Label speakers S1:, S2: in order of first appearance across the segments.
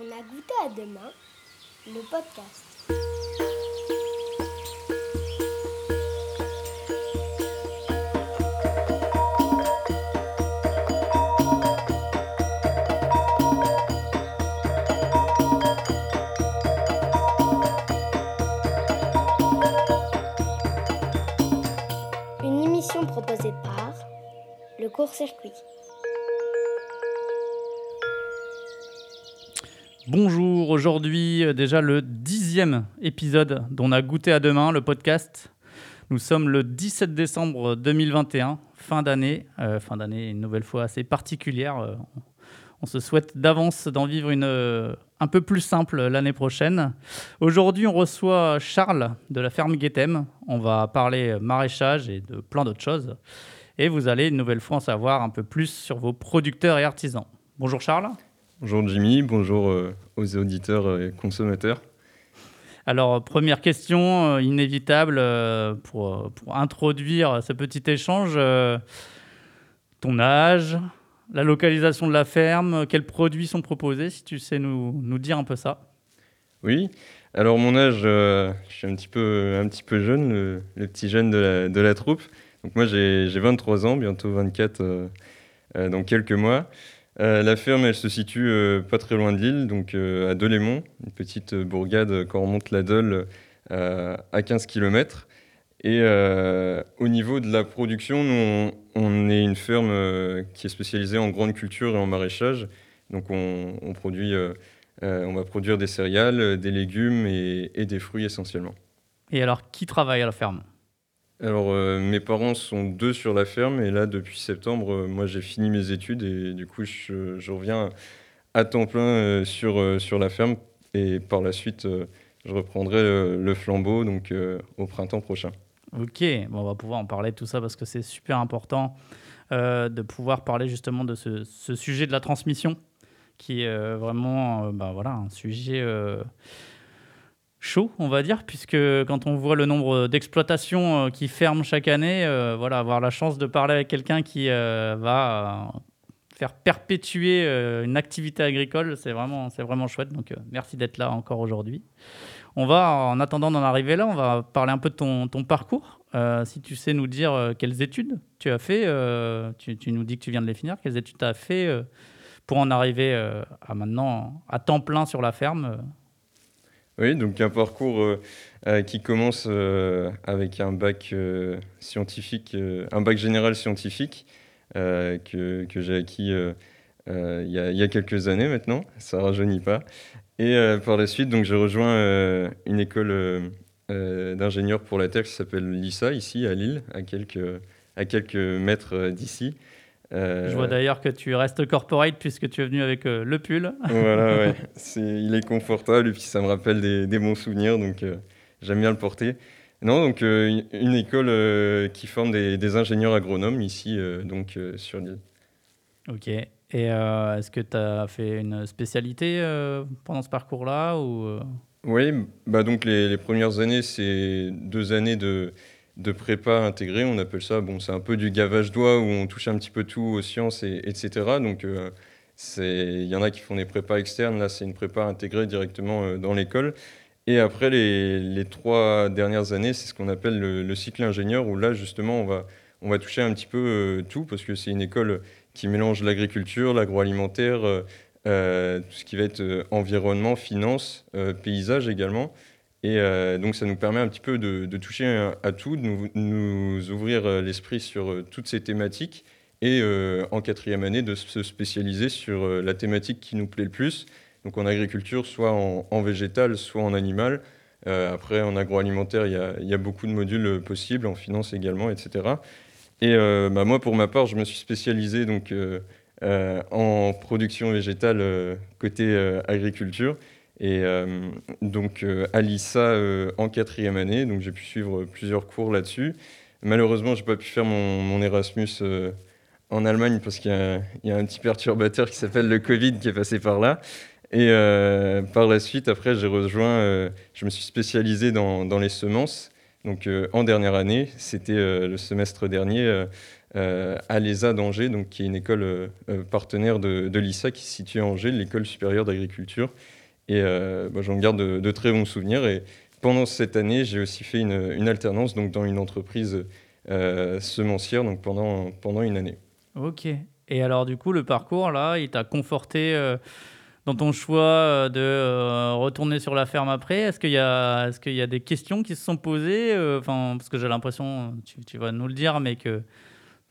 S1: On a goûté à demain, le podcast. Une émission proposée par le court-circuit.
S2: Bonjour, aujourd'hui euh, déjà le dixième épisode dont on a goûté à demain, le podcast. Nous sommes le 17 décembre 2021, fin d'année, euh, fin d'année une nouvelle fois assez particulière. euh, on se souhaite d'avance d'en vivre une un peu plus simple l'année prochaine. Aujourd'hui, on reçoit Charles de la ferme Guétem. On va parler maraîchage et de plein d'autres choses. Et vous allez une nouvelle fois en savoir un peu plus sur vos producteurs et artisans. Bonjour Charles.
S3: Bonjour Jimmy, bonjour euh, aux auditeurs et consommateurs.
S2: Alors, première question euh, inévitable euh, pour, euh, pour introduire ce petit échange. euh, ton âge, la localisation de la ferme, euh, quels produits sont proposés, si tu sais nous, nous dire un peu ça.
S3: Oui, alors mon âge, euh, je suis un petit peu, un petit peu jeune, le, le petit jeune de la, de la troupe. Donc moi j'ai j'ai 23 ans, bientôt 24 euh, euh, dans quelques mois. Euh, la ferme, elle se situe euh, pas très loin de Lille, donc euh, à Delémont, une petite bourgade quand on remonte la Dole à 15 km. Et au niveau de la production, nous, on, est une ferme qui est spécialisée en grande culture et en maraîchage. Donc on, produit, on va produire des céréales, des légumes et, et des fruits essentiellement.
S2: Et alors, qui travaille à la ferme?
S3: Alors euh, mes parents sont deux sur la ferme et là depuis septembre, euh, moi j'ai fini mes études et du coup je, reviens à temps plein euh, sur, sur la ferme et par la suite je reprendrai le, flambeau donc au printemps prochain.
S2: Ok, on va pouvoir en parler de tout ça parce que c'est super important de pouvoir parler justement de ce, sujet de la transmission qui est vraiment bah, voilà, un sujet chaud, on va dire, puisque quand on voit le nombre d'exploitations euh, qui ferment chaque année, euh, voilà, avoir la chance de parler avec quelqu'un qui euh, va faire perpétuer une activité agricole, c'est vraiment, c'est vraiment chouette. Donc merci d'être là encore aujourd'hui. On va, en attendant d'en arriver là, on va parler un peu de ton, parcours. Si tu sais nous dire quelles études tu as fait, tu, tu nous dis que tu viens de les finir, quelles études tu as fait pour en arriver à maintenant à temps plein sur la ferme.
S3: Oui, donc un parcours euh, euh, qui commence euh, avec un bac scientifique, un bac général scientifique que, que j'ai acquis il y, a, quelques années maintenant, ça rajeunit pas. Et par la suite, donc j'ai rejoint une école d'ingénieurs pour la terre qui s'appelle l'ISA ici à Lille, à quelques, à quelques mètres d'ici. Euh,
S2: Je vois d'ailleurs que tu restes corporate puisque tu es venu avec euh, le pull.
S3: voilà, ouais. Il est confortable et puis ça me rappelle des, des bons souvenirs, donc euh, j'aime bien le porter. Non, donc une, école qui forme des, des ingénieurs agronomes ici, donc sur l'île.
S2: Ok. Et est-ce que tu as fait une spécialité pendant ce parcours-là ou
S3: Oui, bah donc les, les premières années, c'est deux années de, de prépa intégrée, on appelle ça. Bon, c'est un peu du gavage doigt où on touche un petit peu tout aux sciences, et, etc. Donc, euh, il y en a qui font des prépas externes, là, c'est une prépa intégrée directement euh, dans l'école. Et après, les, les trois dernières années, c'est ce qu'on appelle le, le cycle ingénieur, où là, justement, on va, on va toucher un petit peu euh, tout, parce que c'est une école qui mélange l'agriculture, l'agroalimentaire, euh, tout ce qui va être environnement, finance, paysage également. Et euh, donc ça nous permet un petit peu de, toucher à, tout, de nous, ouvrir euh, l'esprit sur euh, toutes ces thématiques et en quatrième année de se spécialiser sur la thématique qui nous plaît le plus. Donc en agriculture, soit en, végétal, soit en animal. Après, en agroalimentaire, il y a, beaucoup de modules possibles, en finance également, etc. Et bah, moi, pour ma part, je me suis spécialisé donc, en production végétale côté agriculture. Et euh, donc euh, à l'ISA euh, en quatrième année, donc j'ai pu suivre plusieurs cours là-dessus. Malheureusement, j'ai pas pu faire mon, Erasmus euh, en Allemagne parce qu'il y, a- un petit perturbateur qui s'appelle le Covid qui est passé par là. Et par la suite, après, j'ai rejoint, je me suis spécialisé dans, les semences. Donc en dernière année, c'était le semestre dernier, euh, à l'ESA d'Angers, qui est une école partenaire de, de l'ISA qui se situe à Angers, l'école supérieure d'agriculture. Et bah, j'en garde de, très bons souvenirs. Et pendant cette année, j'ai aussi fait une, alternance donc dans une entreprise semencière donc pendant, pendant une année.
S2: Ok. Et alors, du coup, le parcours, là, il t'a conforté euh, dans ton choix euh, de euh, retourner sur la ferme après? Est-ce qu'il y, a, est qu'il y a des questions qui se sont posées Enfin, Parce que j'ai l'impression, tu, vas nous le dire, mais que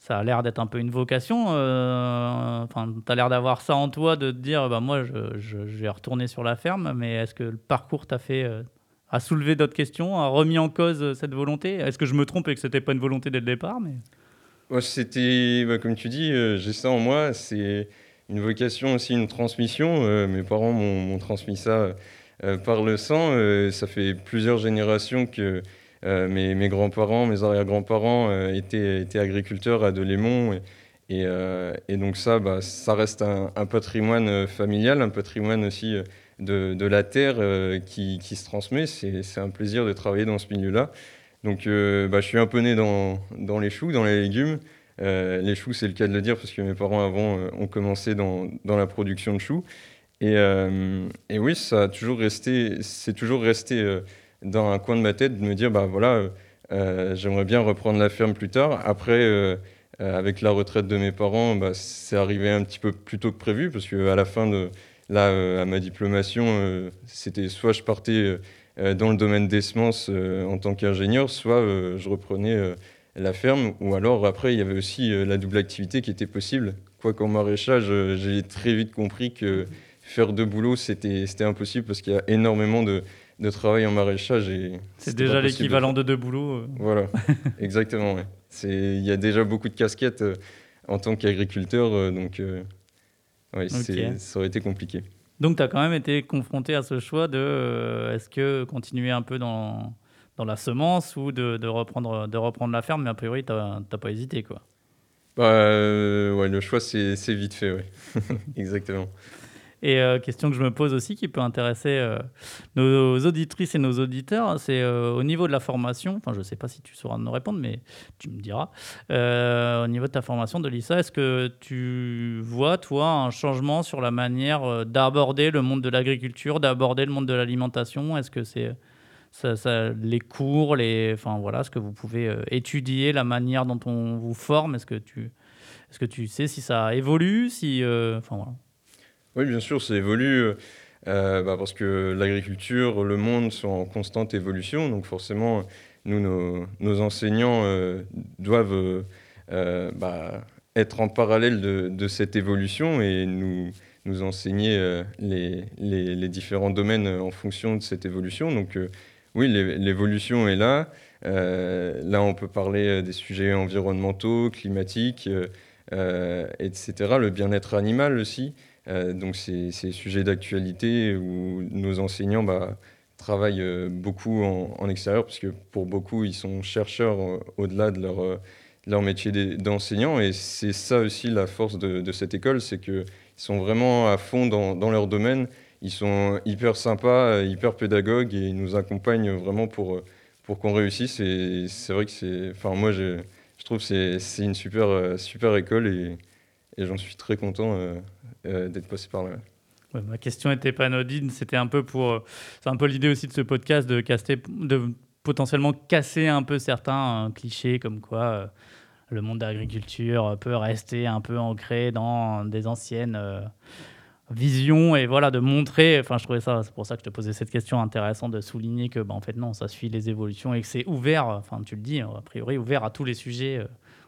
S2: ça a l'air d'être un peu une vocation. Enfin, tu as l'air d'avoir ça en toi, de te dire, bah, moi, je, je, vais retourner sur la ferme, mais est-ce que le parcours t'a fait... a soulevé d'autres questions, a remis en cause cette volonté? Est-ce que je me trompe et que c'était pas une volonté dès le départ mais?
S3: C'était, bah, comme tu dis, euh, j'ai ça en moi. C'est une vocation aussi, une transmission. Euh, mes parents m'ont transmis ça euh, par le sang. ça fait plusieurs générations que mes, mes grands-parents, mes arrière-grands-parents étaient, étaient, agriculteurs à Delémont. Et, et, donc ça, bah, ça reste un, patrimoine familial, un patrimoine aussi de, la terre qui, se transmet. C'est un plaisir de travailler dans ce milieu-là. Donc euh, bah, je suis un peu né dans, les choux, dans les légumes. Euh, les choux, c'est le cas de le dire parce que mes parents avant euh, ont commencé dans, dans, la production de choux. Et, et, oui, ça a toujours resté, c'est toujours resté dans un coin de ma tête de me dire, bah voilà, j'aimerais bien reprendre la ferme plus tard. Après, avec la retraite de mes parents, bah, c'est arrivé un petit peu plus tôt que prévu parce qu'à la fin de, là, à ma diplomation, c'était soit je partais euh, dans le domaine des semences euh, en tant qu'ingénieur, soit euh, je reprenais la ferme, ou alors après, il y avait aussi la double activité qui était possible. Quoi qu'en maraîchage, j'ai très vite compris que faire deux boulots, c'était impossible parce qu'il y a énormément de, de travail en maraîchage.
S2: C'est déjà l'équivalent de, deux boulots.
S3: Voilà, exactement. Il y a déjà beaucoup de casquettes en tant qu'agriculteur, donc ouais, ça aurait été compliqué.
S2: Donc, tu as quand même été confronté à ce choix de euh, est-ce que continuer un peu dans, dans la semence ou de, de, reprendre, de reprendre la ferme, mais a priori, tu n'as pas hésité. quoi.
S3: Bah, euh, ouais, le choix, c'est vite fait, oui. Exactement.
S2: Et euh, question que je me pose aussi, qui peut intéresser euh, nos auditrices et nos auditeurs, c'est euh, au niveau de la formation, enfin je ne sais pas si tu sauras nous répondre, mais tu me diras, au niveau de ta formation de l'ISA, est-ce que tu vois, toi, un changement sur la manière d'aborder le monde de l'agriculture, d'aborder le monde de l'alimentation? Est-ce que c'est les cours, les, enfin voilà, ce que vous pouvez étudier, la manière dont on vous forme? Est-ce que tu, est-ce que tu sais si ça évolue, si.
S3: Oui, bien sûr, ça évolue euh, bah, parce que l'agriculture, le monde sont en constante évolution. Donc forcément, nous, nos, enseignants euh, doivent euh, bah, être en parallèle de, cette évolution et nous, enseigner les, différents domaines en fonction de cette évolution. Donc oui, l'évolution est là. là, on peut parler des sujets environnementaux, climatiques, etc. Le bien-être animal aussi. Euh, donc c'est des sujets d'actualité où nos enseignants bah, travaillent euh, beaucoup en, extérieur, parce que pour beaucoup, ils sont chercheurs euh, au-delà de leur, métier d'enseignant. Et c'est ça aussi la force de, cette école, c'est qu'ils sont vraiment à fond dans, leur domaine. Ils sont hyper sympas, hyper pédagogues, et ils nous accompagnent vraiment pour, pour qu'on réussisse. Et c'est vrai que c'est... Enfin, moi, je, trouve que c'est une super, super école, et, j'en suis très content d'être passé par là.
S2: ma question était pas anodine, c'était un peu pour, euh, c'est un peu l'idée aussi de ce podcast de caster, de potentiellement casser un peu certains clichés comme quoi euh, le monde de l'agriculture peut rester un peu ancré dans des anciennes visions et voilà de montrer. Enfin, je trouvais ça, c'est pour ça que je te posais cette question intéressante de souligner que, bah, en fait, non, ça suit les évolutions et que c'est ouvert. Enfin, tu le dis, a priori ouvert à tous les sujets.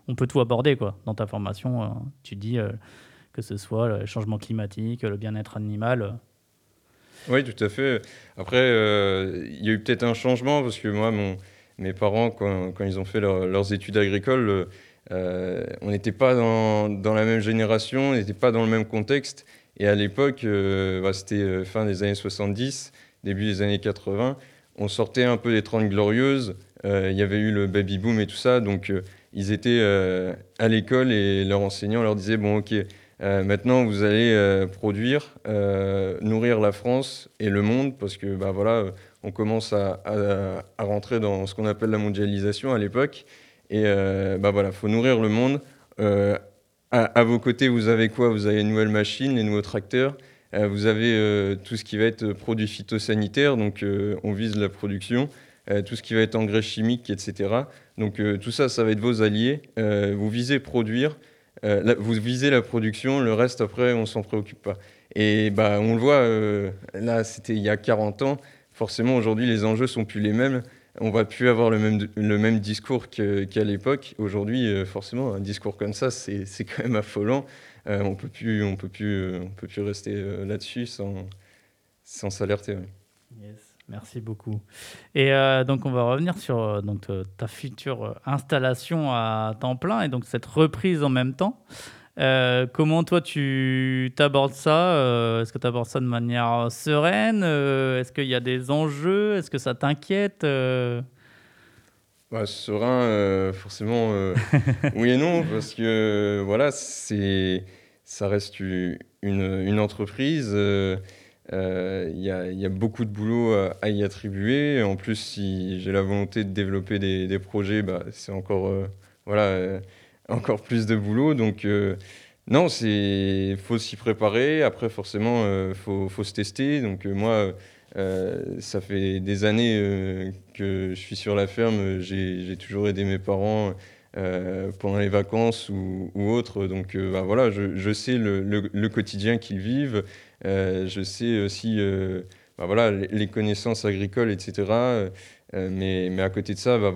S2: on peut tout aborder quoi. Dans ta formation, tu dis que ce soit le changement climatique, le bien-être animal.
S3: Oui, tout à fait. Après, euh, il y a eu peut-être un changement parce que moi, mes parents, quand, ils ont fait leurs études agricoles, euh, on n'était pas dans, la même génération, on n'était pas dans le même contexte. Et à l'époque, euh, bah, c'était fin des années 70, début des années 80, on sortait un peu des 30 glorieuses. Il y avait eu le baby boom et tout ça, donc ils étaient à l'école et leur enseignant leur disait bon, ok, euh, maintenant, vous allez euh, produire, euh, nourrir la France et le monde, parce que bah, voilà, on commence à, rentrer dans ce qu'on appelle la mondialisation à l'époque. Et bah, voilà, faut nourrir le monde à, vos côtés, vous avez quoi? Vous avez les nouvelles machines, les nouveaux tracteurs. vous avez tout ce qui va être produits phytosanitaires, donc on vise la production. tout ce qui va être engrais chimiques, etc. Donc tout ça, ça va être vos alliés. vous visez produire, vous visez la production, le reste après, on s'en préoccupe pas. Et bah, on le voit, là, c'était il y a 40 ans. Forcément, aujourd'hui, les enjeux sont plus les mêmes on va plus avoir le même, le même discours qu'à l'époque. Aujourd'hui, euh, forcément, un discours comme ça, c'est quand même affolant. Euh, on peut plus, on peut plus, euh, on peut plus rester là-dessus sans sans s'alerter.
S2: Merci beaucoup. Et donc, on va revenir sur donc, ta future installation à temps plein et donc cette reprise en même temps. Euh, comment toi tu t'abordes ça euh, Est-ce que tu abordes ça de manière sereine euh, Est-ce qu'il y a des enjeux Est-ce que ça t'inquiète
S3: bah, Serein, forcément, oui et non, parce que voilà, c'est, ça reste une, une entreprise. Il y, a, beaucoup de boulot à, y attribuer. En plus, si j'ai la volonté de développer des, projets, bah, c'est encore voilà encore plus de boulot. Donc, euh, non, il faut s'y préparer. Après, forcément, il euh, faut, se tester. Donc, euh, moi, ça fait des années que je suis sur la ferme. J'ai toujours aidé mes parents. Pendant les vacances ou, ou autres. Donc bah, voilà, je, sais le, le, quotidien qu'ils vivent. je sais aussi bah, voilà, les connaissances agricoles, etc. Euh, mais, à côté de ça, bah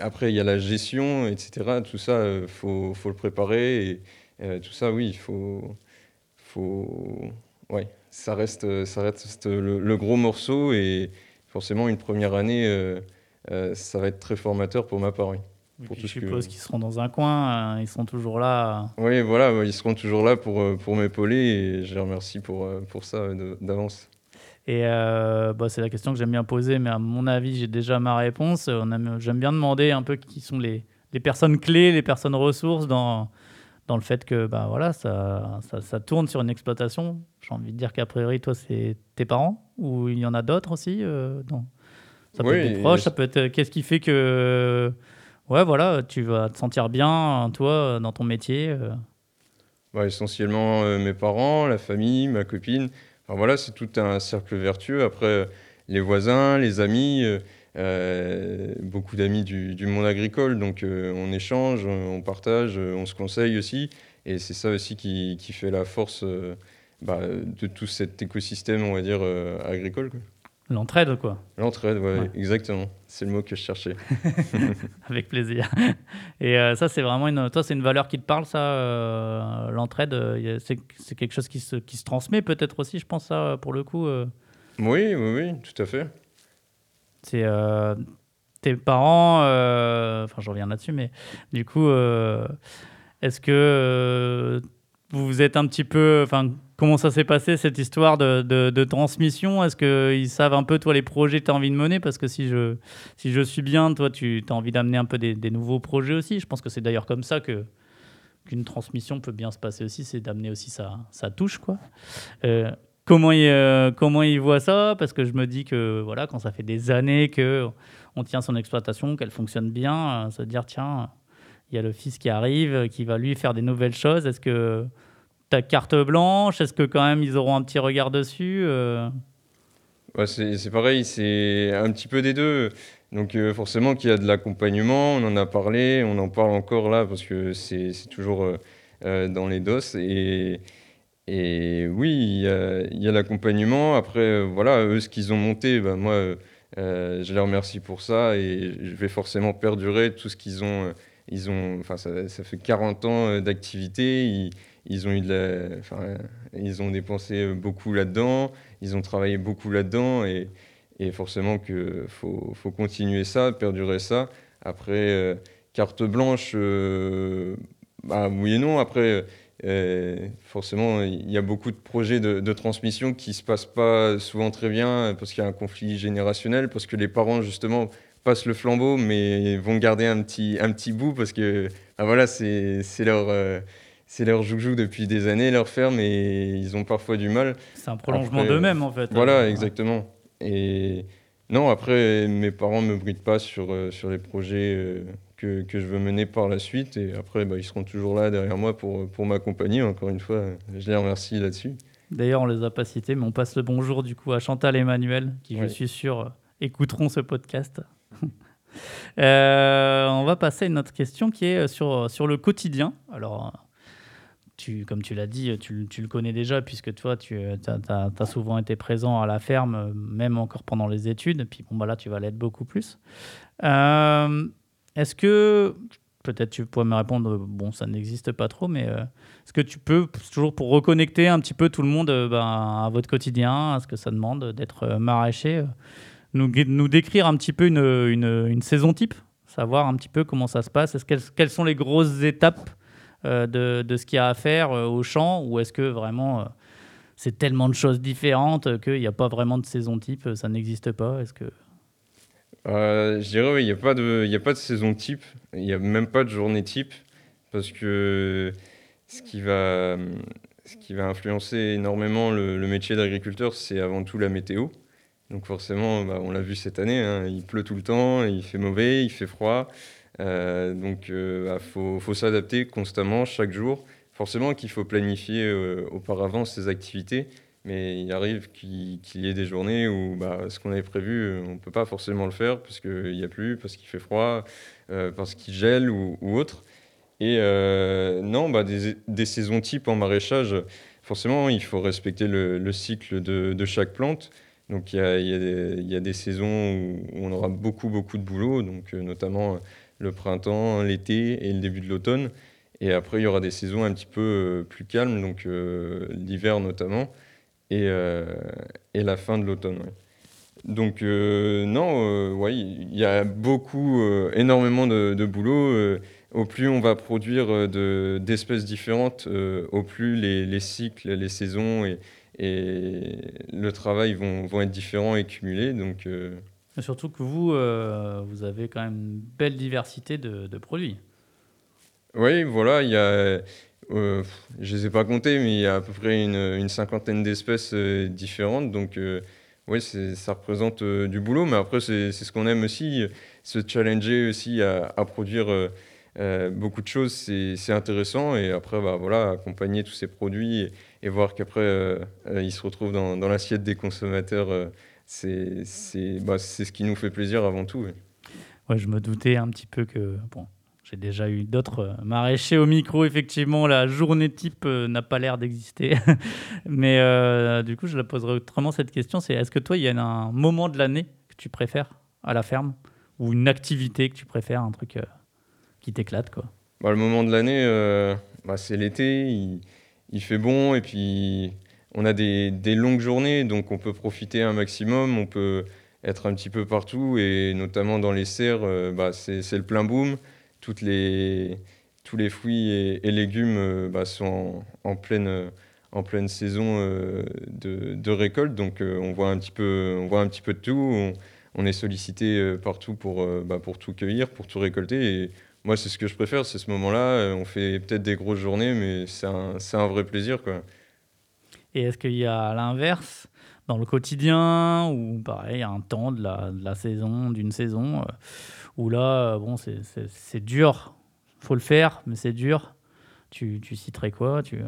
S3: après, il y a la gestion, etc. Tout ça, il euh, faut, le préparer. Et euh, tout ça, oui, il faut, ça reste, reste le, gros morceau. Et forcément, une première année, ça va être très formateur pour ma part. Oui.
S2: Pour je suppose qu'ils seront dans un coin, ils seront toujours là.
S3: Oui, voilà, ils seront toujours là pour, pour m'épauler et je les remercie pour, pour ça d'avance.
S2: Et euh, bah, c'est la question que j'aime bien poser, mais à mon avis, j'ai déjà ma réponse. J'aime bien demander un peu qui sont les, les, personnes clés, les personnes ressources dans, dans le fait que bah, voilà, ça, ça, ça tourne sur une exploitation. J'ai envie de dire qu'a priori, toi, c'est tes parents ou il y en a d'autres aussi euh, non. Ça peut être des proches, ça peut être. Qu'est-ce qui fait que. Ouais, voilà, tu vas te sentir bien, toi, dans ton métier euh?
S3: bah, Essentiellement mes parents, la famille, ma copine voilà, c'est tout un cercle vertueux. Après, les voisins, les amis, euh, euh, beaucoup d'amis du, monde agricole, donc euh, on échange, on partage, on se conseille aussi. Et c'est ça aussi qui, qui, fait la force bah, de tout cet écosystème, on va dire, agricole.
S2: L'entraide, quoi.
S3: L'entraide, ouais, exactement. C'est le mot que je cherchais.
S2: Avec plaisir. Et euh, ça, c'est vraiment une. Toi, c'est une valeur qui te parle, ça, euh, l'entraide. Euh, c'est quelque chose qui se, qui se transmet, peut-être aussi, je pense, ça, pour le coup.
S3: Oui, oui, oui, tout à fait.
S2: C'est tes parents. Enfin, je reviens là-dessus, mais du coup, est-ce que vous êtes un petit peu. Enfin, comment ça s'est passé cette histoire de, de, transmission? Est-ce qu'ils savent un peu, toi, les projets que tu as envie de mener? Parce que si je, si je suis bien, toi, tu as envie d'amener un peu des, nouveaux projets aussi. Je pense que c'est d'ailleurs comme ça que qu'une transmission peut bien se passer aussi, c'est d'amener aussi sa, sa, touche, quoi. Euh, comment ils euh, comment voient ça? Parce que je me dis que voilà, quand ça fait des années que on tient son exploitation, qu'elle fonctionne bien, euh, se dire tiens, il y a le fils qui arrive, qui va lui faire des nouvelles choses. Est-ce que ta carte blanche Est-ce que quand même ils auront un petit regard dessus euh?
S3: C'est pareil, c'est un petit peu des deux. Donc euh, forcément qu'il y a de l'accompagnement, on en a parlé, on en parle encore là parce que c'est toujours euh, dans les doses. Et, et oui, il y a, l'accompagnement. Après, voilà, eux, ce qu'ils ont monté, ben, moi, je les remercie pour ça et je vais forcément perdurer tout ce qu'ils ont. ils ont enfin, ça, fait 40 ans d'activité. Ils ont eu de enfin, ils ont dépensé beaucoup là-dedans, ils ont travaillé beaucoup là-dedans et, et forcément que faut, faut, continuer ça, perdurer ça. Après, euh, carte blanche, euh, bah, oui et non. Après, euh, forcément, il y a beaucoup de projets de, transmission qui se passent pas souvent très bien parce qu'il y a un conflit générationnel, parce que les parents justement passent le flambeau, mais vont garder un petit, un petit bout parce que bah, voilà, c'est leur c'est leur joujou depuis des années, leur ferme, et ils ont parfois du mal.
S2: C'est un prolongement d'eux-mêmes, en fait.
S3: Voilà, exactement. Et non, après, mes parents ne me brident pas sur, euh, sur les projets euh, que, que, je veux mener par la suite. Et après, bah, ils seront toujours là derrière moi pour, pour m'accompagner. Encore une fois, je les remercie là-dessus.
S2: D'ailleurs, on les a pas cités, mais on passe le bonjour du coup à Chantal et Emmanuel, qui je suis sûr écouteront ce podcast. euh, on va passer à une autre question qui est sur, sur le quotidien. Alors, tu, comme tu l'as dit, tu, le connais déjà, puisque tu as, souvent été présent à la ferme, même encore pendant les études. Puis bon, bah là, tu vas l'être beaucoup plus. Euh, Est-ce que, peut-être tu pourrais me répondre, bon, ça n'existe pas trop, mais euh, est-ce que tu peux, toujours pour reconnecter un petit peu tout le monde euh, ben, à votre quotidien, à ce que ça demande d'être euh, maraîcher, nous, décrire un petit peu une, saison type, savoir un petit peu comment ça se passe, quelles, quelles sont les grosses étapes de, de, ce qu'il y a à faire au champ, ou est-ce que vraiment c'est tellement de choses différentes qu'il n'y a pas vraiment de saison type, ça n'existe pas? Est-ce que
S3: euh, je dirais, il n'y a, pas de, a pas de saison type, il n'y a même pas de journée type, parce que ce qui va, ce qui va influencer énormément le, métier d'agriculteur, c'est avant tout la météo. Donc forcément, bah, on l'a vu cette année, hein, il pleut tout le temps, il fait mauvais, il fait froid. Euh, donc il euh, bah, faut, faut s'adapter constamment, chaque jour. Forcément qu'il faut planifier auparavant ses activités mais il arrive qu'il y ait des journées où bah, ce qu'on avait prévu, euh, on ne peut pas forcément le faire parce qu'il n'y a plus, parce qu'il fait froid, euh, parce qu'il gèle ou, autre. Et euh, non, bah, des, des, saisons types en maraîchage, forcément, il faut respecter le, le cycle de, chaque plante. Donc il y a, y, y a, des saisons où on aura beaucoup, beaucoup de boulot, donc, notamment le printemps, l'été et le début de l'automne. Et après, il y aura des saisons un petit peu plus calmes, donc l'hiver notamment et, euh, et la fin de l'automne. Donc euh, non, euh, il y a beaucoup, énormément de, boulot. au plus on va produire d'espèces différentes, au plus les, les, cycles, les saisons et, et le travail vont, vont, être différents et cumulés. Donc,
S2: Surtout que vous, vous avez quand même une belle diversité de, produits.
S3: Oui, voilà, il y a, euh, je ne les ai pas comptés, mais il y a à peu près une, cinquantaine d'espèces euh, différentes. Donc, euh, oui, ça représente du boulot. Mais après, c'est ce qu'on aime aussi, se challenger aussi à, produire beaucoup de choses. C'est intéressant. Et après, bah, voilà, accompagner tous ces produits et, voir qu'après, ils se retrouvent dans l'assiette des consommateurs. C'est bah, ce qui nous fait plaisir avant tout.
S2: Ouais, je me doutais un petit peu que bon, j'ai déjà eu d'autres euh, maraîchers au micro. Effectivement, la journée type euh, n'a pas l'air d'exister. Mais euh, du coup, je la poserai autrement cette question. C'est est-ce que toi, il y a un moment de l'année que tu préfères à la ferme? Ou une activité que tu préfères, un truc qui t'éclate quoi?
S3: Bah, Le moment de l'année, bah, c'est l'été. Il, il, fait bon et puis on a des, longues journées, donc on peut profiter un maximum. On peut être un petit peu partout et notamment dans les serres, bah, c'est le plein boom tous les fruits et, légumes euh, bah, sont en, pleine, saison euh, de, récolte. Donc euh, on, voit un petit peu, de tout. On, est sollicité partout pour, bah, pour tout cueillir, pour tout récolter. Et moi, c'est ce que je préfère, c'est ce moment-là. On fait peut-être des grosses journées, mais c'est un, un, vrai plaisir. Quoi.
S2: Et est-ce qu'il y a l'inverse dans le quotidien ou pareil, un temps de la, saison, d'une saison où là, euh, bon, c'est dur. faut le faire, mais c'est dur. Tu, tu, citerais quoi tu...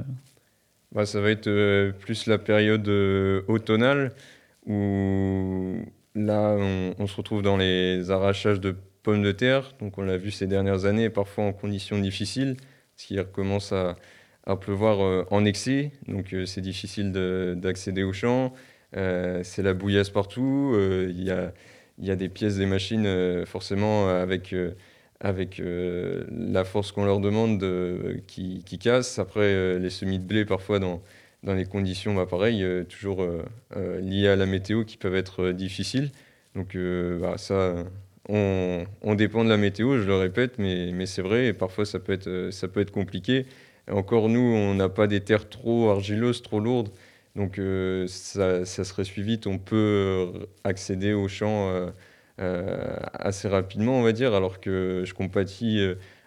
S3: Bah, ça va être euh, plus la période euh, automnale où là, on, se retrouve dans les arrachages de pommes de terre. Donc, on l'a vu ces dernières années, parfois en conditions difficiles, parce qu'il recommence à, à pleuvoir en excès. Donc, c'est difficile d'accéder aux champs. c'est la bouillasse partout. Il y a y a des pièces des machines, euh, forcément, avec, euh, avec euh, la force qu'on leur demande qui, qui cassent. Après, les semis de blé, parfois, dans, dans les conditions, bah, pareil, toujours liées à la météo, qui peuvent être difficiles. Donc, bah, ça, on, on, dépend de la météo, je le répète, mais, mais c'est vrai, et parfois, ça peut être, ça peut être compliqué. Encore, nous, on n'a pas des terres trop argileuses, trop lourdes. Donc euh, ça, serait suivi, on peut euh, accéder aux champs euh, assez rapidement, on va dire, alors que je compatis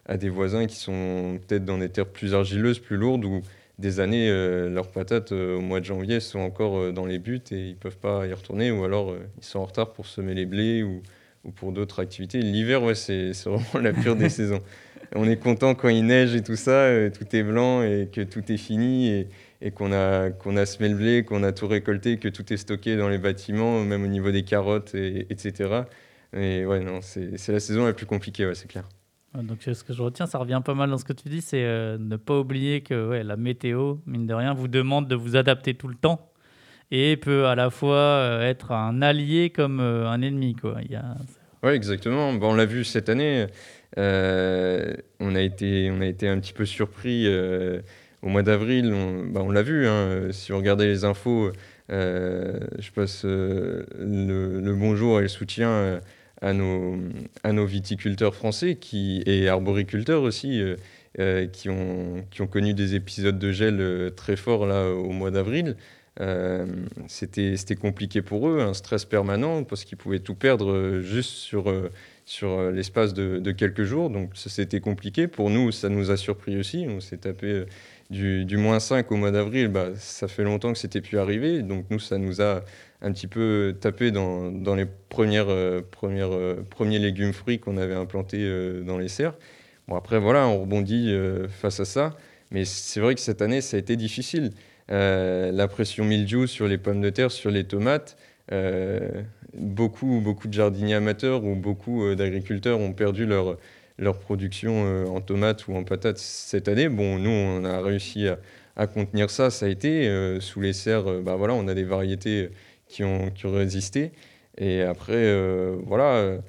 S3: à des voisins qui sont peut-être dans des terres plus argileuses, plus lourdes, où des années, leurs patates au mois de janvier sont encore dans les buts et ils ne peuvent pas y retourner, ou alors ils sont en retard pour semer les blés ou, ou pour d'autres activités. L'hiver, ouais, c'est vraiment la pure des saisons. On est content quand il neige et tout ça, tout est blanc et que tout est fini et, et qu'on a, qu'on a semé le blé, qu'on a tout récolté, que tout est stocké dans les bâtiments, même au niveau des carottes, et, etc. Et ouais, non, c'est la saison la plus compliquée, ouais, c'est clair.
S2: Donc ce que je retiens, ça revient pas mal dans ce que tu dis, c'est euh, ne pas oublier que ouais, la météo, mine de rien, vous demande de vous adapter tout le temps et peut à la fois euh, être un allié comme euh, un ennemi. Quoi. Il y a...
S3: Oui, exactement. Bon, on l'a vu cette année. On, a été, on a été un petit peu surpris au mois d'avril. On, bah, on l'a vu. Hein, si on regardait les infos, je passe le, bonjour et le soutien à nos, viticulteurs français qui, et arboriculteurs aussi, euh, euh, qui, ont, qui ont connu des épisodes de gel euh, très forts là, au mois d'avril. C'était compliqué pour eux, un stress permanent, parce qu'ils pouvaient tout perdre juste sur, sur l'espace de, quelques jours. Donc c'était compliqué. Pour nous, ça nous a surpris aussi. On s'est tapé du, du, moins 5 au mois d'avril. Bah, ça fait longtemps que c'était pu arriver. Donc nous, ça nous a un petit peu tapé dans, les premières, euh, euh, premiers légumes fruits qu'on avait implantés euh, dans les serres. Bon, après, voilà, on rebondit face à ça. Mais c'est vrai que cette année, ça a été difficile. la pression mildiou sur les pommes de terre, sur les tomates, beaucoup, beaucoup de jardiniers amateurs ou beaucoup d'agriculteurs ont perdu leur, leur production en tomates ou en patates cette année. Bon, nous, on a réussi à, contenir ça. Ça a été sous les serres. bah voilà, on a des variétés qui ont, qui ont résisté. Et après, euh, voilà, euh,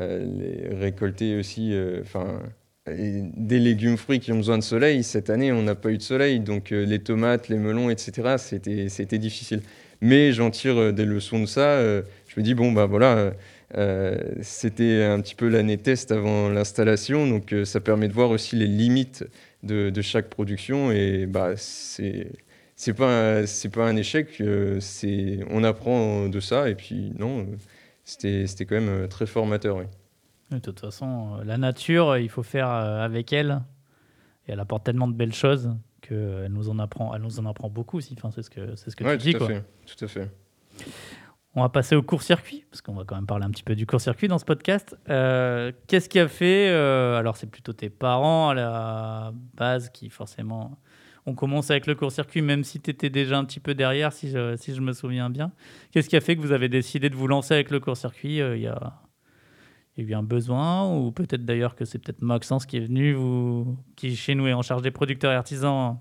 S3: euh, récolter aussi, des légumes fruits qui ont besoin de soleil. Cette année, on n'a pas eu de soleil, donc les tomates, les melons, etc., c'était difficile. Mais j'en tire des leçons de ça. Je me dis, bon, bah voilà, c'était un petit peu l'année test avant l'installation, donc ça permet de voir aussi les limites de, de chaque production. Et bah, c'est c'est pas c'est pas un échec euh, c'est on apprend de ça et puis non c'était c'était quand même euh, très formateur
S2: de toute façon euh, la nature il faut faire avec elle et elle apporte tellement de belles choses que elle nous en apprend elle nous en apprend beaucoup aussi enfin c'est ce que c'est ce que tu dis
S3: tout
S2: quoi.
S3: Fait, tout à fait
S2: on va passer au court-circuit, parce qu'on va quand même parler un petit peu du court-circuit dans ce podcast. Qu'est-ce qui a fait Alors, c'est plutôt tes parents à la base qui, forcément, on commence avec le court-circuit, même si tu étais déjà un petit peu derrière, si je, me souviens bien. Qu'est-ce qui a fait que vous avez décidé de vous lancer avec le court-circuit euh, Il y, a, eu un besoin, ou peut-être d'ailleurs que c'est peut-être Maxence qui est venu, vous, qui chez nous est en charge des producteurs et artisans,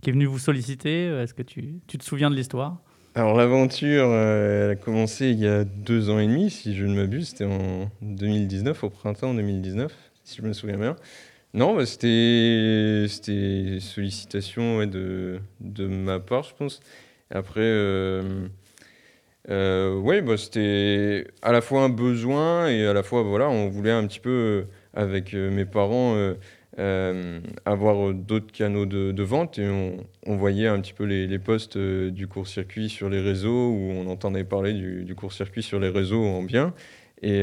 S2: qui est venu vous solliciter? Est-ce que tu, te souviens de l'histoire?
S3: Alors l'aventure, euh, elle a commencé il y a deux ans et demi, si je ne m'abuse, c'était en 2019, au printemps 2019, si je me souviens bien. Non, bah, c'était c'était sollicitation de, de ma part, je pense. Après, euh, euh, bah, c'était à la fois un besoin et à la fois, voilà, on voulait un petit peu, euh, avec mes parents, avoir d'autres canaux de, vente et on, voyait un petit peu les, les posts du court-circuit sur les réseaux où on entendait parler du, court-circuit sur les réseaux en bien et,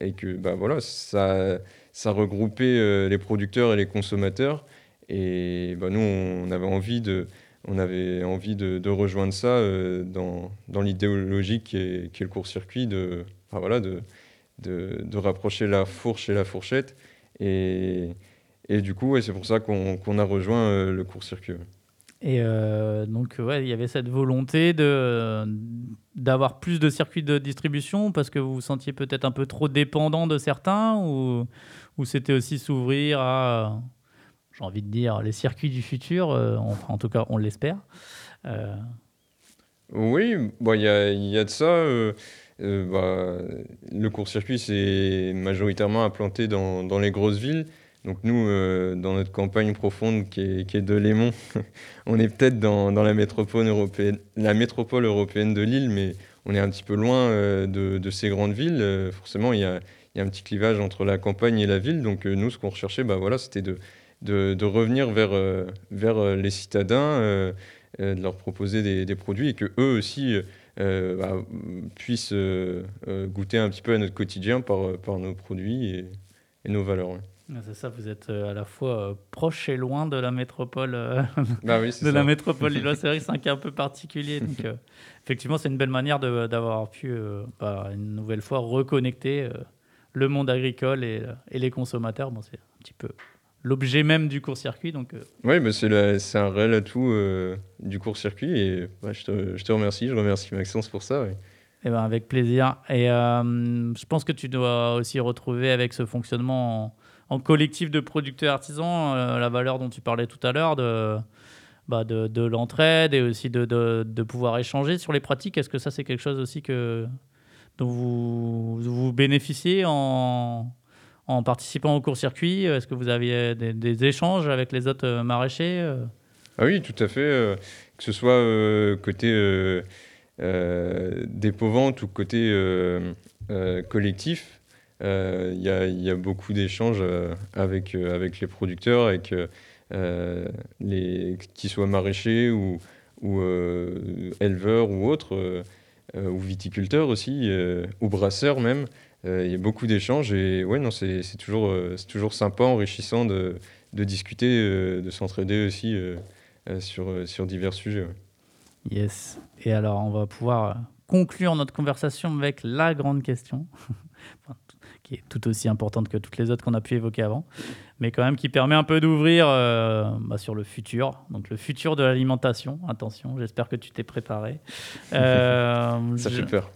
S3: et que, bah voilà, ça ça regroupait euh, les producteurs et les consommateurs. Et bah, nous, on avait envie de, on avait envie de, rejoindre ça euh, dans, dans l'idéologie qui est, le court-circuit, de, voilà, de, de, rapprocher la fourche et la fourchette. Et, et du coup, c'est pour ça qu'on a rejoint euh, le court-circuit.
S2: Et donc, ouais, il y avait cette volonté de, d'avoir plus de circuits de distribution parce que vous vous sentiez peut-être un peu trop dépendant de certains ou, ou c'était aussi s'ouvrir à, j'ai envie de dire, les circuits du futur, euh, enfin, en tout cas on l'espère. Euh.
S3: Oui, il bon, y, a, y, a, de ça. Euh, bah, le court-circuit, c'est majoritairement implanté dans, dans, les grosses villes. Donc nous, dans notre campagne profonde qui est, de Lémont, on est peut-être dans, la, métropole européenne, de Lille, mais on est un petit peu loin de, de, ces grandes villes. forcément, il y a, un petit clivage entre la campagne et la ville. Donc euh, nous, ce qu'on recherchait, bah, voilà, c'était de, revenir vers, euh, euh, les citadins, de leur proposer des, produits et que eux aussi bah, puissent goûter un petit peu à notre quotidien par nos produits et, nos valeurs.
S2: C'est ça, vous êtes à la fois proche et loin de la métropole,
S3: bah oui,
S2: de
S3: ça.
S2: la métropole lilloise. C'est vrai que c'est un cas un peu particulier. Donc, effectivement, c'est une belle manière d'avoir pu, bah, une nouvelle fois, reconnecter le monde agricole et, et les consommateurs. Bon, c'est un petit peu l'objet même du court-circuit. Donc, euh.
S3: Oui, bah c'est un réel atout euh, du court-circuit et je, te, je, te, remercie, je remercie Maxence pour ça.
S2: Eh ben, avec plaisir. Et euh, je pense que tu dois aussi retrouver avec ce fonctionnement en, collectif de producteurs artisans la valeur dont tu parlais tout à l'heure de, bah de, de l'entraide et aussi de, pouvoir échanger sur les pratiques. Est-ce que ça, c'est quelque chose aussi que, dont vous, vous bénéficiez en, en participant au court-circuit? Est-ce que vous aviez des, échanges avec les autres euh, maraîchers euh?
S3: Ah oui, tout à fait. Euh, que ce soit côté dépôt-vente ou côté collectif, il y, a beaucoup d'échanges avec, avec les producteurs, avec les, qu'ils soient maraîchers ou, éleveurs ou autres, ou viticulteurs aussi, ou brasseurs même. Euh, il y a beaucoup d'échanges et ouais, non, c'est toujours, euh, c'est toujours sympa, enrichissant de, discuter, euh, de s'entraider aussi sur divers sujets.
S2: Yes. Et alors, on va pouvoir conclure notre conversation avec la grande question. Qui est tout aussi importante que toutes les autres qu'on a pu évoquer avant, mais quand même qui permet un peu d'ouvrir euh, bah, sur le futur, donc le futur de l'alimentation. Attention, j'espère que tu t'es préparé.
S3: Euh, Ça fait peur.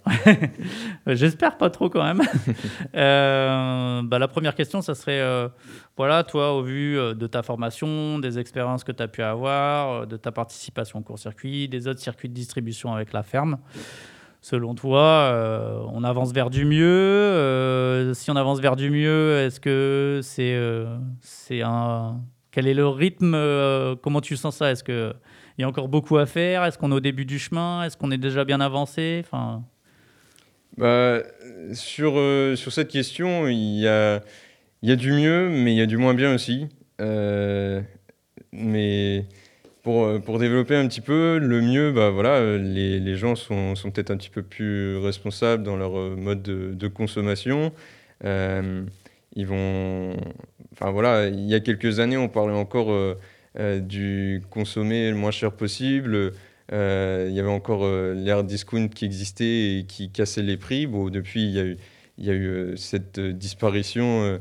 S2: j'espère pas trop quand même. euh, bah, la première question, ça serait, voilà, toi, au vu de ta formation, des expériences que tu as pu avoir, de ta participation au court-circuit, des autres circuits de distribution avec la ferme, selon toi, euh, on avance vers du mieux euh, Si on avance vers du mieux, est-ce que c'est euh, c'est un quel est le rythme Comment tu sens ça? Est-ce que il y a encore beaucoup à faire? Est-ce qu'on est au début du chemin? Est-ce qu'on est déjà bien avancé? Enfin.
S3: Bah, sur, sur cette question, il y a, y a du mieux, mais il y a du moins bien aussi. mais pour, euh, pour développer un petit peu, le mieux, bah, voilà, euh, les, les gens sont, sont peut-être un petit peu plus responsables dans leur euh, mode de, consommation. ils vont, enfin voilà, il y a quelques années, on parlait encore du consommer le moins cher possible. il y avait encore l'ère discount qui existait et qui cassait les prix. Bon, depuis, il y a eu, il y a eu cette disparition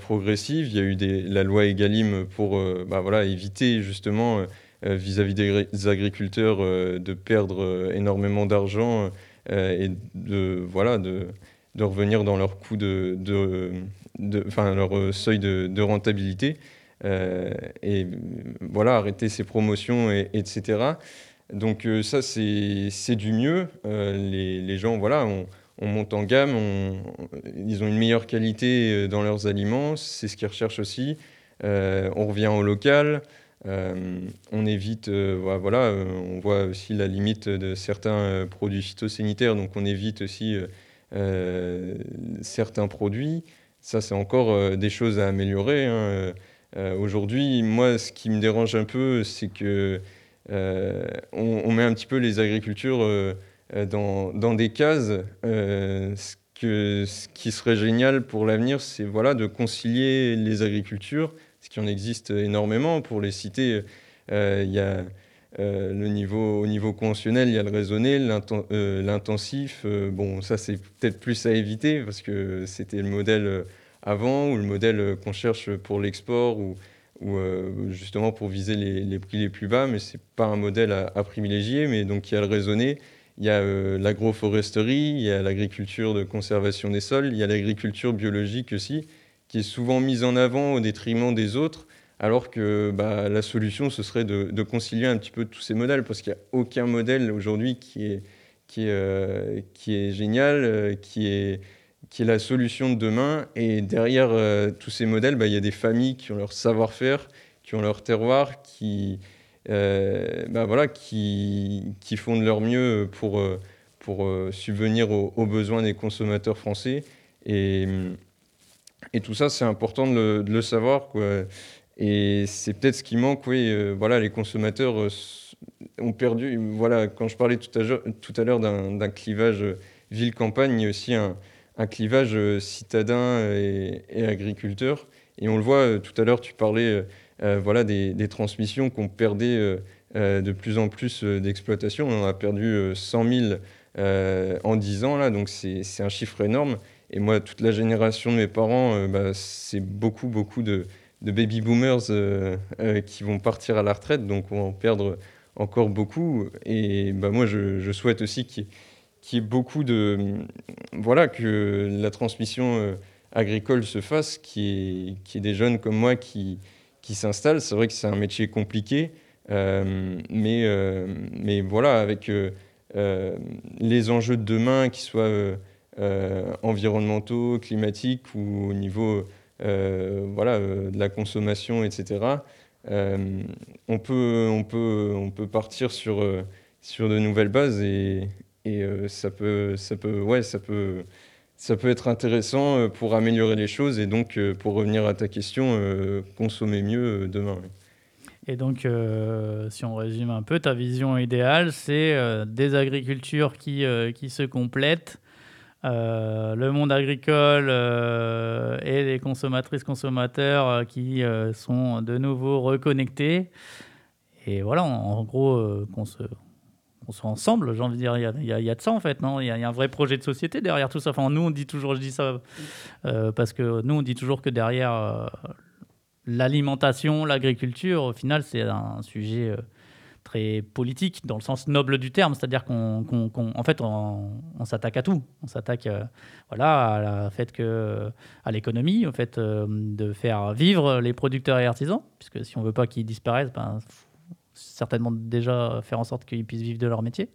S3: progressive. Il y a eu des, la loi Egalim pour bah, voilà, éviter justement euh, vis-à-vis des agriculteurs euh, de perdre euh, énormément d'argent et de, voilà, de, de revenir dans leur coût de, de, enfin, leur seuil de, de rentabilité. et voilà, arrêter ces promotions, et, etc. Donc ça, c'est du mieux. les, les, gens, voilà, on, on monte en gamme, ils ont une meilleure qualité dans leurs aliments, c'est ce qu'ils recherchent aussi. on revient au local, on évite, euh, voilà, euh, on voit aussi la limite de certains produits phytosanitaires, donc on évite aussi certains produits. Ça, c'est encore des choses à améliorer. Hein. Aujourd'hui, moi, ce qui me dérange un peu, c'est que on, met un petit peu les agricultures dans, des cases. ce, ce qui serait génial pour l'avenir, c'est voilà, de concilier les agricultures ce qui en existe énormément. Pour les citer, euh, il y a euh, le niveau, au niveau conventionnel, il y a le raisonné, euh, l'intensif. bon, ça, c'est peut-être plus à éviter parce que c'était le modèle avant ou le modèle qu'on cherche pour l'export ou, justement pour viser les, prix les plus bas, mais ce n'est pas un modèle à, privilégier. Mais donc, il y a le raisonné, il y a l'agroforesterie, il y a l'agriculture de conservation des sols, il y a l'agriculture biologique aussi qui est souvent mise en avant au détriment des autres, alors que bah, la solution, ce serait de, concilier un petit peu tous ces modèles, parce qu'il n'y a aucun modèle aujourd'hui qui est, qui, est, euh, génial, euh, qui, est, qui est la solution de demain. Et derrière euh, tous ces modèles, bah, il y a des familles qui ont leur savoir-faire, qui ont leur terroir, qui, bah, voilà, qui, qui font de leur mieux pour, pour subvenir aux, aux, besoins des consommateurs français. Et, et tout ça, c'est important de le, savoir. Et c'est peut-être ce qui manque. Oui, euh, voilà, les consommateurs euh, ont perdu. Voilà, quand je parlais tout à, l'heure d'un clivage ville-campagne, il y a aussi un, clivage citadin et, agriculteur. Et on le voit, tout à l'heure, tu parlais voilà, des, transmissions qu'on perdait de plus en plus d'exploitation. On en a perdu 100 000 en 10 ans, là, donc c'est un chiffre énorme. Et moi, toute la génération de mes parents, bah, c'est beaucoup, beaucoup de, baby boomers qui vont partir à la retraite, donc on va en perdre encore beaucoup. Et bah, moi, je, souhaite aussi qu'il y, ait beaucoup de. Voilà, que la transmission euh, agricole se fasse, qu'il y, ait des jeunes comme moi qui, qui s'installent. C'est vrai que c'est un métier compliqué, euh, mais, euh, mais voilà, avec les enjeux de demain, qu'ils soient environnementaux, climatiques ou au niveau. voilà, de la consommation, etc. Euh, on, peut, on, peut, on peut partir sur, euh, sur de nouvelles bases et, et euh, ça, peut, ça, peut, ouais, ça, peut, ça peut être intéressant pour améliorer les choses et donc, pour revenir à ta question, consommer mieux demain.
S2: Et donc, si on résume un peu, ta vision idéale, c'est des agricultures qui, qui se complètent, euh, le monde agricole euh, et les consommatrices consommateurs euh, qui sont de nouveau reconnectés. Et voilà, en, gros, qu'on soit ensemble, j'ai envie de dire, il y, a, de ça en fait, non? Il y, a un vrai projet de société derrière tout ça. Enfin, nous, on dit toujours, je dis ça parce que nous, on dit toujours que derrière l'alimentation, l'agriculture, au final, c'est un sujet très politique dans le sens noble du terme, c'est-à-dire qu'on, en fait, on, s'attaque à tout. On s'attaque, euh, voilà, à la fait que, à l'économie, au fait euh, de faire vivre les producteurs et artisans, puisque si on veut pas qu'ils disparaissent, ben, certainement déjà faire en sorte qu'ils puissent vivre de leur métier.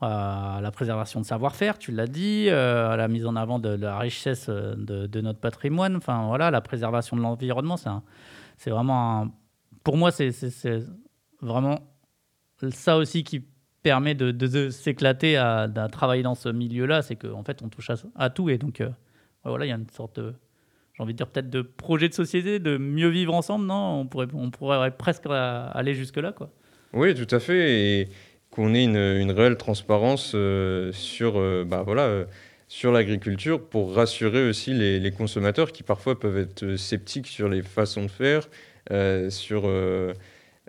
S2: à la préservation de savoir-faire, tu l'as dit, euh, à la mise en avant de, la richesse de, notre patrimoine, enfin voilà, la préservation de l'environnement, c'est vraiment un, pour moi, c'est, vraiment ça aussi qui permet de, s'éclater à, travailler dans ce milieu-là, c'est qu'en fait, on touche à, tout. Et donc, euh, voilà, il y a une sorte j'ai envie de dire peut-être de projet de société, de mieux vivre ensemble, non? On pourrait, on pourrait presque aller jusque-là, quoi.
S3: Oui, tout à fait. Et qu'on ait une, réelle transparence euh, sur, euh, bah, voilà, sur l'agriculture pour rassurer aussi les, les, consommateurs qui parfois peuvent être sceptiques sur les façons de faire, sur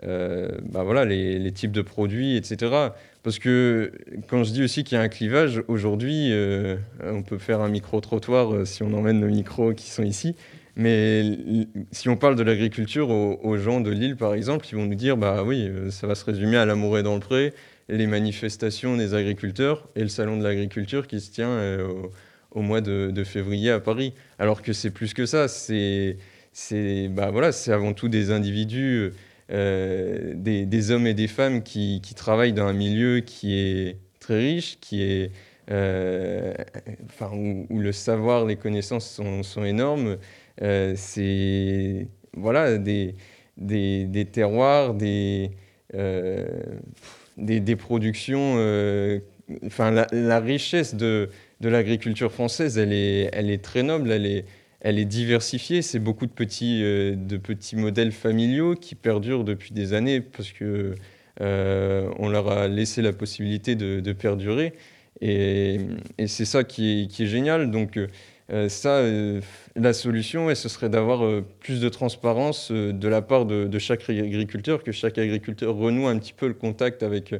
S3: euh, bah voilà, les, types de produits, etc. Parce que quand je dis aussi qu'il y a un clivage, aujourd'hui, euh, on peut faire un micro-trottoir euh, si on emmène nos micros qui sont ici. Mais si on parle de l'agriculture aux, gens de Lille, par exemple, ils vont nous dire bah oui, ça va se résumer à l'amour et dans le pré, les manifestations des agriculteurs et le salon de l'agriculture qui se tient au, mois de, février à Paris. Alors que c'est plus que ça. C'est bah voilà, avant tout des individus euh, des, hommes et des femmes qui, travaillent dans un milieu qui est très riche, qui est, euh, enfin, où, le savoir, les connaissances sont, énormes. Euh, c'est voilà, des, des, terroirs, des, des, productions. enfin, la, richesse de, de l'agriculture française, elle est, elle est très noble, elle est diversifiée. C'est beaucoup de petits, euh, de petits modèles familiaux qui perdurent depuis des années parce que euh, on leur a laissé la possibilité de, perdurer. Et, c'est ça qui est, génial. Donc euh, ça, la solution, ce serait d'avoir plus de transparence de la part de, chaque agriculteur, que chaque agriculteur renoue un petit peu le contact avec,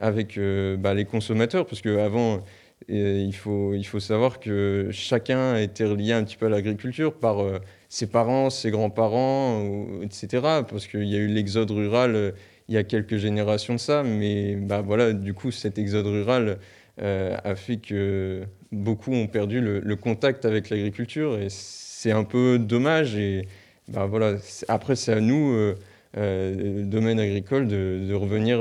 S3: avec bah, les consommateurs, parce qu'avant il, faut, il faut savoir que chacun était relié un petit peu à l'agriculture par euh, ses parents, ses grands-parents, etc. Parce qu'il y a eu l'exode rural euh, il y a quelques générations de ça. Mais bah, voilà, du coup, cet exode rural euh, a fait que beaucoup ont perdu le, contact avec l'agriculture. Et c'est un peu dommage. Et bah, voilà, après, c'est à nous, le domaine agricole, de, de revenir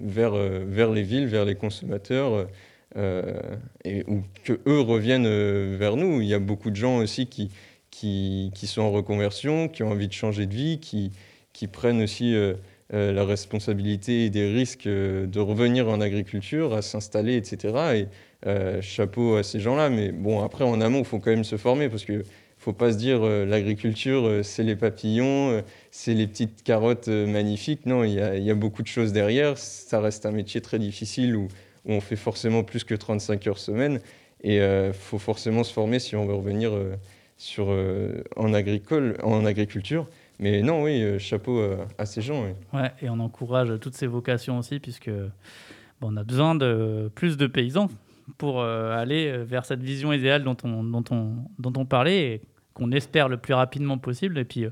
S3: vers, vers les villes, vers les consommateurs. Euh, et, ou que eux reviennent euh, vers nous. Il y a beaucoup de gens aussi qui, qui, qui, sont en reconversion, qui ont envie de changer de vie, qui, qui prennent aussi euh, la responsabilité et des risques de revenir en agriculture, à s'installer, etc. Et chapeau à ces gens-là. Mais bon, après, en amont, il faut quand même se former parce que faut pas se dire l'agriculture, c'est les papillons, c'est les petites carottes magnifiques. Non, il y, a, beaucoup de choses derrière. Ça reste un métier très difficile où on fait forcément plus que 35 heures semaine. Et il euh, faut forcément se former si on veut revenir euh, sur, en, agricole, en agriculture. Mais non, oui, chapeau à ces gens.
S2: Ouais, et on encourage toutes ces vocations aussi, puisque on a besoin de plus de paysans pour aller vers cette vision idéale dont on, dont on, dont on parlait et qu'on espère le plus rapidement possible. Et puis,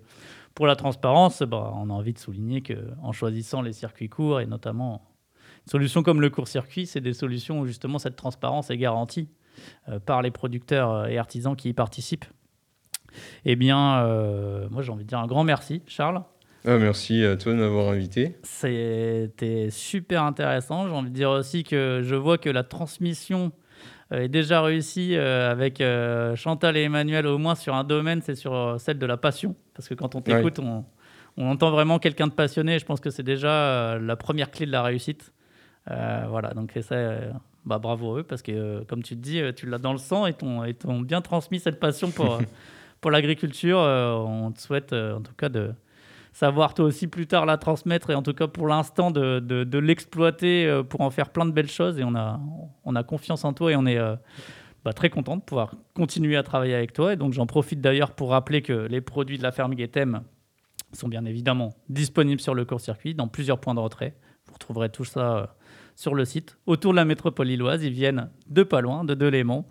S2: pour la transparence, bah, on a envie de souligner qu'en choisissant les circuits courts et notamment une solution comme le court-circuit, c'est des solutions où justement cette transparence est garantie euh, par les producteurs et artisans qui y participent. Eh bien, euh, moi j'ai envie de dire un grand merci, Charles.
S3: Ah, merci à toi de m'avoir invité.
S2: C'était super intéressant. J'ai envie de dire aussi que je vois que la transmission euh, est déjà réussie avec Chantal et Emmanuel, au moins sur un domaine, c'est sur celle de la passion. Parce que quand on t'écoute, on, on, entend vraiment quelqu'un de passionné. Je pense que c'est déjà la première clé de la réussite. Euh, voilà, donc ça, euh, bah, bravo eux, parce que euh, comme tu te dis, tu l'as dans le sang et t'ont bien transmis cette passion pour, pour l'agriculture. on te souhaite en tout cas de savoir toi aussi plus tard la transmettre et en tout cas pour l'instant de, de, l'exploiter pour en faire plein de belles choses. Et on a, on a confiance en toi et on est bah, très content de pouvoir continuer à travailler avec toi. Et donc j'en profite d'ailleurs pour rappeler que les produits de la ferme Guetem sont bien évidemment disponibles sur le court-circuit dans plusieurs points de retrait. Vous retrouverez tout ça sur le site. Autour de la métropole lilloise, ils viennent de pas loin, de Delémont.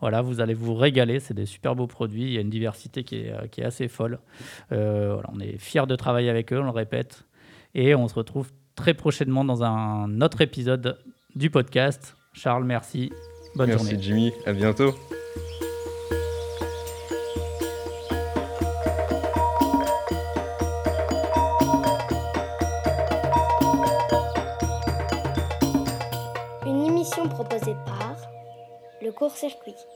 S2: Voilà, vous allez vous régaler. C'est des super beaux produits. Il y a une diversité qui est, qui est assez folle. Euh, on est fiers de travailler avec eux, on le répète. Et on se retrouve très prochainement dans un autre épisode du podcast. Charles, merci. Bonne journée.
S3: Merci Jimmy. À bientôt.
S1: Court-circuit.